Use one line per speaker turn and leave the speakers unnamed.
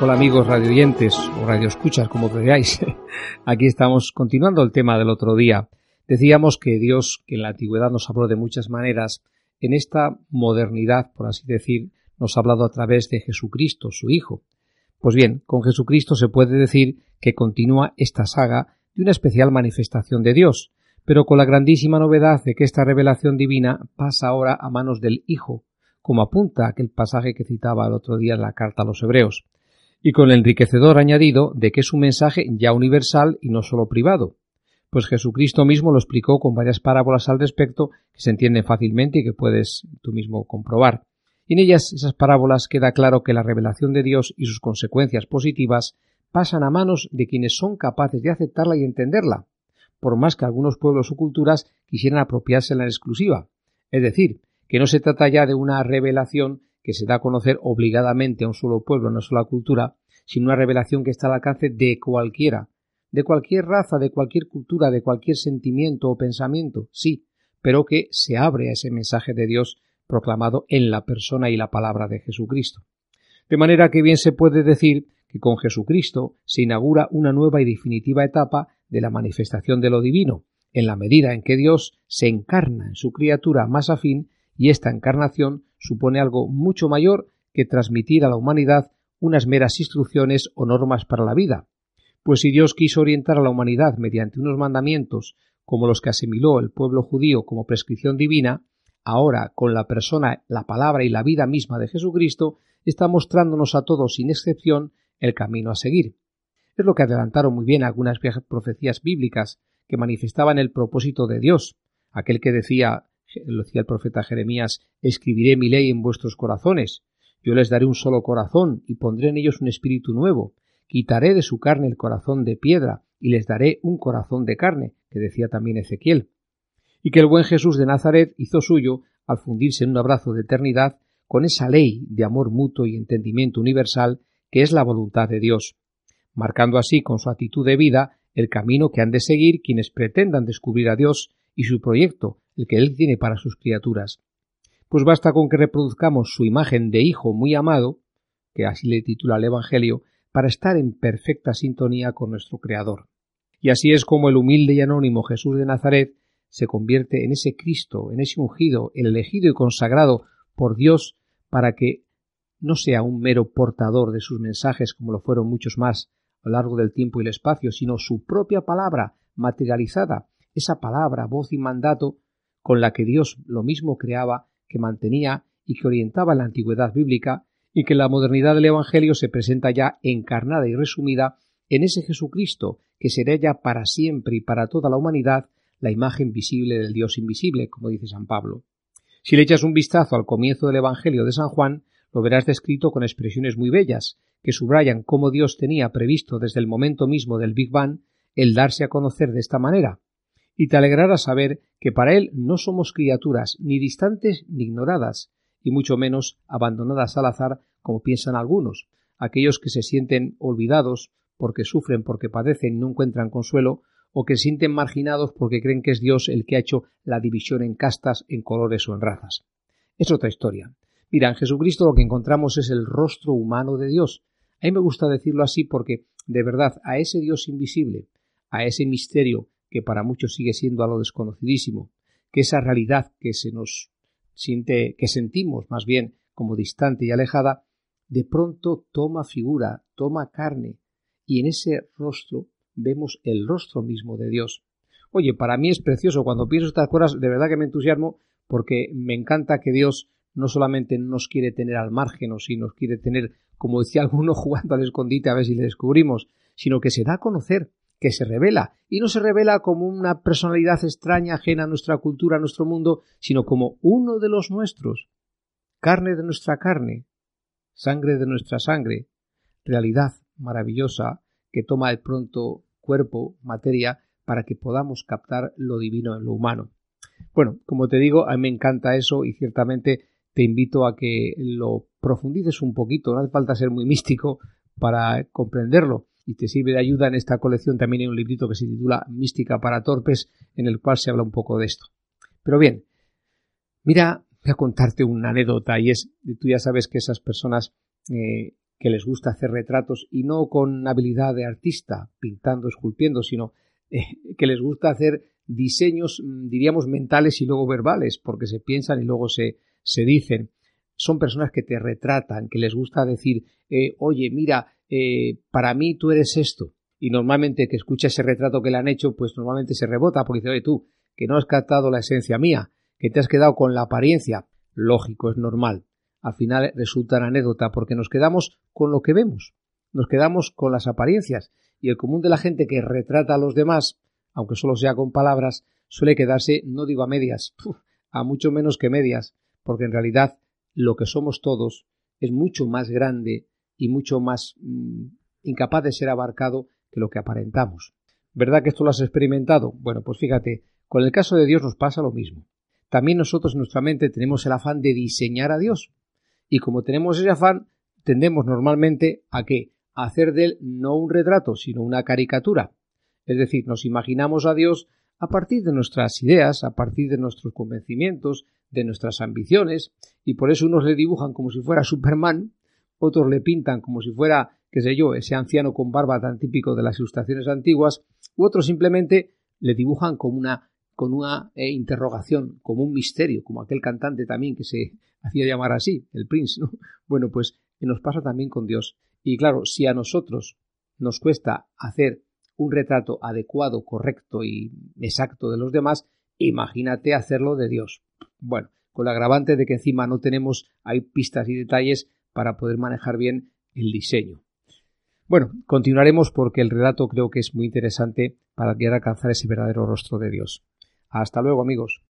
Hola amigos radioyentes o radioescuchas, como queráis. Aquí estamos continuando el tema del otro día. Decíamos que Dios, que en la antigüedad nos habló de muchas maneras, en esta modernidad, por así decir, nos ha hablado a través de Jesucristo, su Hijo. Pues bien, con Jesucristo se puede decir que continúa esta saga de una especial manifestación de Dios, pero con la grandísima novedad de que esta revelación divina pasa ahora a manos del Hijo, como apunta aquel pasaje que citaba el otro día en la carta a los Hebreos y con el enriquecedor añadido de que es un mensaje ya universal y no solo privado, pues Jesucristo mismo lo explicó con varias parábolas al respecto que se entienden fácilmente y que puedes tú mismo comprobar. Y en ellas, esas parábolas, queda claro que la revelación de Dios y sus consecuencias positivas pasan a manos de quienes son capaces de aceptarla y entenderla, por más que algunos pueblos o culturas quisieran apropiársela en exclusiva. Es decir, que no se trata ya de una revelación que se da a conocer obligadamente a un solo pueblo, a una sola cultura, sino una revelación que está al alcance de cualquiera, de cualquier raza, de cualquier cultura, de cualquier sentimiento o pensamiento, sí, pero que se abre a ese mensaje de Dios proclamado en la persona y la palabra de Jesucristo. De manera que bien se puede decir que con Jesucristo se inaugura una nueva y definitiva etapa de la manifestación de lo divino, en la medida en que Dios se encarna en su criatura más afín y esta encarnación supone algo mucho mayor que transmitir a la humanidad unas meras instrucciones o normas para la vida. Pues si Dios quiso orientar a la humanidad mediante unos mandamientos como los que asimiló el pueblo judío como prescripción divina, ahora con la persona, la palabra y la vida misma de Jesucristo, está mostrándonos a todos sin excepción el camino a seguir. Es lo que adelantaron muy bien algunas viejas profecías bíblicas que manifestaban el propósito de Dios, aquel que decía lo decía el profeta Jeremías, escribiré mi ley en vuestros corazones, yo les daré un solo corazón y pondré en ellos un espíritu nuevo, quitaré de su carne el corazón de piedra y les daré un corazón de carne, que decía también Ezequiel, y que el buen Jesús de Nazaret hizo suyo al fundirse en un abrazo de eternidad con esa ley de amor mutuo y entendimiento universal que es la voluntad de Dios, marcando así con su actitud de vida el camino que han de seguir quienes pretendan descubrir a Dios y su proyecto, el que Él tiene para sus criaturas. Pues basta con que reproduzcamos su imagen de Hijo muy amado, que así le titula el Evangelio, para estar en perfecta sintonía con nuestro Creador. Y así es como el humilde y anónimo Jesús de Nazaret se convierte en ese Cristo, en ese ungido, el elegido y consagrado por Dios para que no sea un mero portador de sus mensajes como lo fueron muchos más a lo largo del tiempo y el espacio, sino su propia palabra materializada, esa palabra, voz y mandato con la que Dios lo mismo creaba, que mantenía y que orientaba la antigüedad bíblica, y que la modernidad del Evangelio se presenta ya encarnada y resumida en ese Jesucristo, que será ya para siempre y para toda la humanidad la imagen visible del Dios invisible, como dice San Pablo. Si le echas un vistazo al comienzo del Evangelio de San Juan, lo verás descrito con expresiones muy bellas, que subrayan cómo Dios tenía previsto desde el momento mismo del Big Bang el darse a conocer de esta manera, y te alegrará saber que para Él no somos criaturas ni distantes ni ignoradas, y mucho menos abandonadas al azar como piensan algunos, aquellos que se sienten olvidados porque sufren, porque padecen y no encuentran consuelo, o que se sienten marginados porque creen que es Dios el que ha hecho la división en castas, en colores o en razas. Es otra historia. Mira, en Jesucristo lo que encontramos es el rostro humano de Dios. A mí me gusta decirlo así porque, de verdad, a ese Dios invisible, a ese misterio que para muchos sigue siendo algo desconocidísimo, que esa realidad que se nos siente, que sentimos más bien como distante y alejada, de pronto toma figura, toma carne, y en ese rostro vemos el rostro mismo de Dios. Oye, para mí es precioso cuando pienso estas cosas, de verdad que me entusiasmo, porque me encanta que Dios no solamente nos quiere tener al margen o si nos quiere tener, como decía alguno, jugando al escondite a ver si le descubrimos, sino que se da a conocer que se revela, y no se revela como una personalidad extraña ajena a nuestra cultura, a nuestro mundo, sino como uno de los nuestros, carne de nuestra carne, sangre de nuestra sangre, realidad maravillosa que toma de pronto cuerpo, materia, para que podamos captar lo divino en lo humano. Bueno, como te digo, a mí me encanta eso y ciertamente te invito a que lo profundices un poquito, no hace falta ser muy místico para comprenderlo y te sirve de ayuda en esta colección también hay un librito que se titula Mística para Torpes, en el cual se habla un poco de esto. Pero bien, mira, voy a contarte una anécdota y es, tú ya sabes que esas personas eh, que les gusta hacer retratos y no con habilidad de artista, pintando, esculpiendo, sino eh, que les gusta hacer diseños, mm, diríamos, mentales y luego verbales, porque se piensan y luego se, se dicen. Son personas que te retratan, que les gusta decir, eh, oye, mira, eh, para mí tú eres esto. Y normalmente que escucha ese retrato que le han hecho, pues normalmente se rebota porque dice, oye, tú, que no has captado la esencia mía, que te has quedado con la apariencia. Lógico, es normal. Al final resulta una anécdota porque nos quedamos con lo que vemos, nos quedamos con las apariencias y el común de la gente que retrata a los demás, aunque solo sea con palabras, suele quedarse, no digo a medias, a mucho menos que medias, porque en realidad lo que somos todos es mucho más grande y mucho más mm, incapaz de ser abarcado que lo que aparentamos. ¿Verdad que esto lo has experimentado? Bueno, pues fíjate, con el caso de Dios nos pasa lo mismo. También nosotros en nuestra mente tenemos el afán de diseñar a Dios. Y como tenemos ese afán, tendemos normalmente a qué? A hacer de él no un retrato, sino una caricatura. Es decir, nos imaginamos a Dios a partir de nuestras ideas, a partir de nuestros convencimientos, de nuestras ambiciones, y por eso unos le dibujan como si fuera Superman, otros le pintan como si fuera, qué sé yo, ese anciano con barba tan típico de las ilustraciones antiguas, u otros simplemente le dibujan como una, con una eh, interrogación, como un misterio, como aquel cantante también que se hacía llamar así, el Prince, ¿no? Bueno, pues nos pasa también con Dios. Y claro, si a nosotros nos cuesta hacer un retrato adecuado, correcto y exacto de los demás, imagínate hacerlo de Dios. Bueno, con la agravante de que encima no tenemos hay pistas y detalles para poder manejar bien el diseño. Bueno, continuaremos porque el relato creo que es muy interesante para querer alcanzar ese verdadero rostro de Dios. Hasta luego amigos.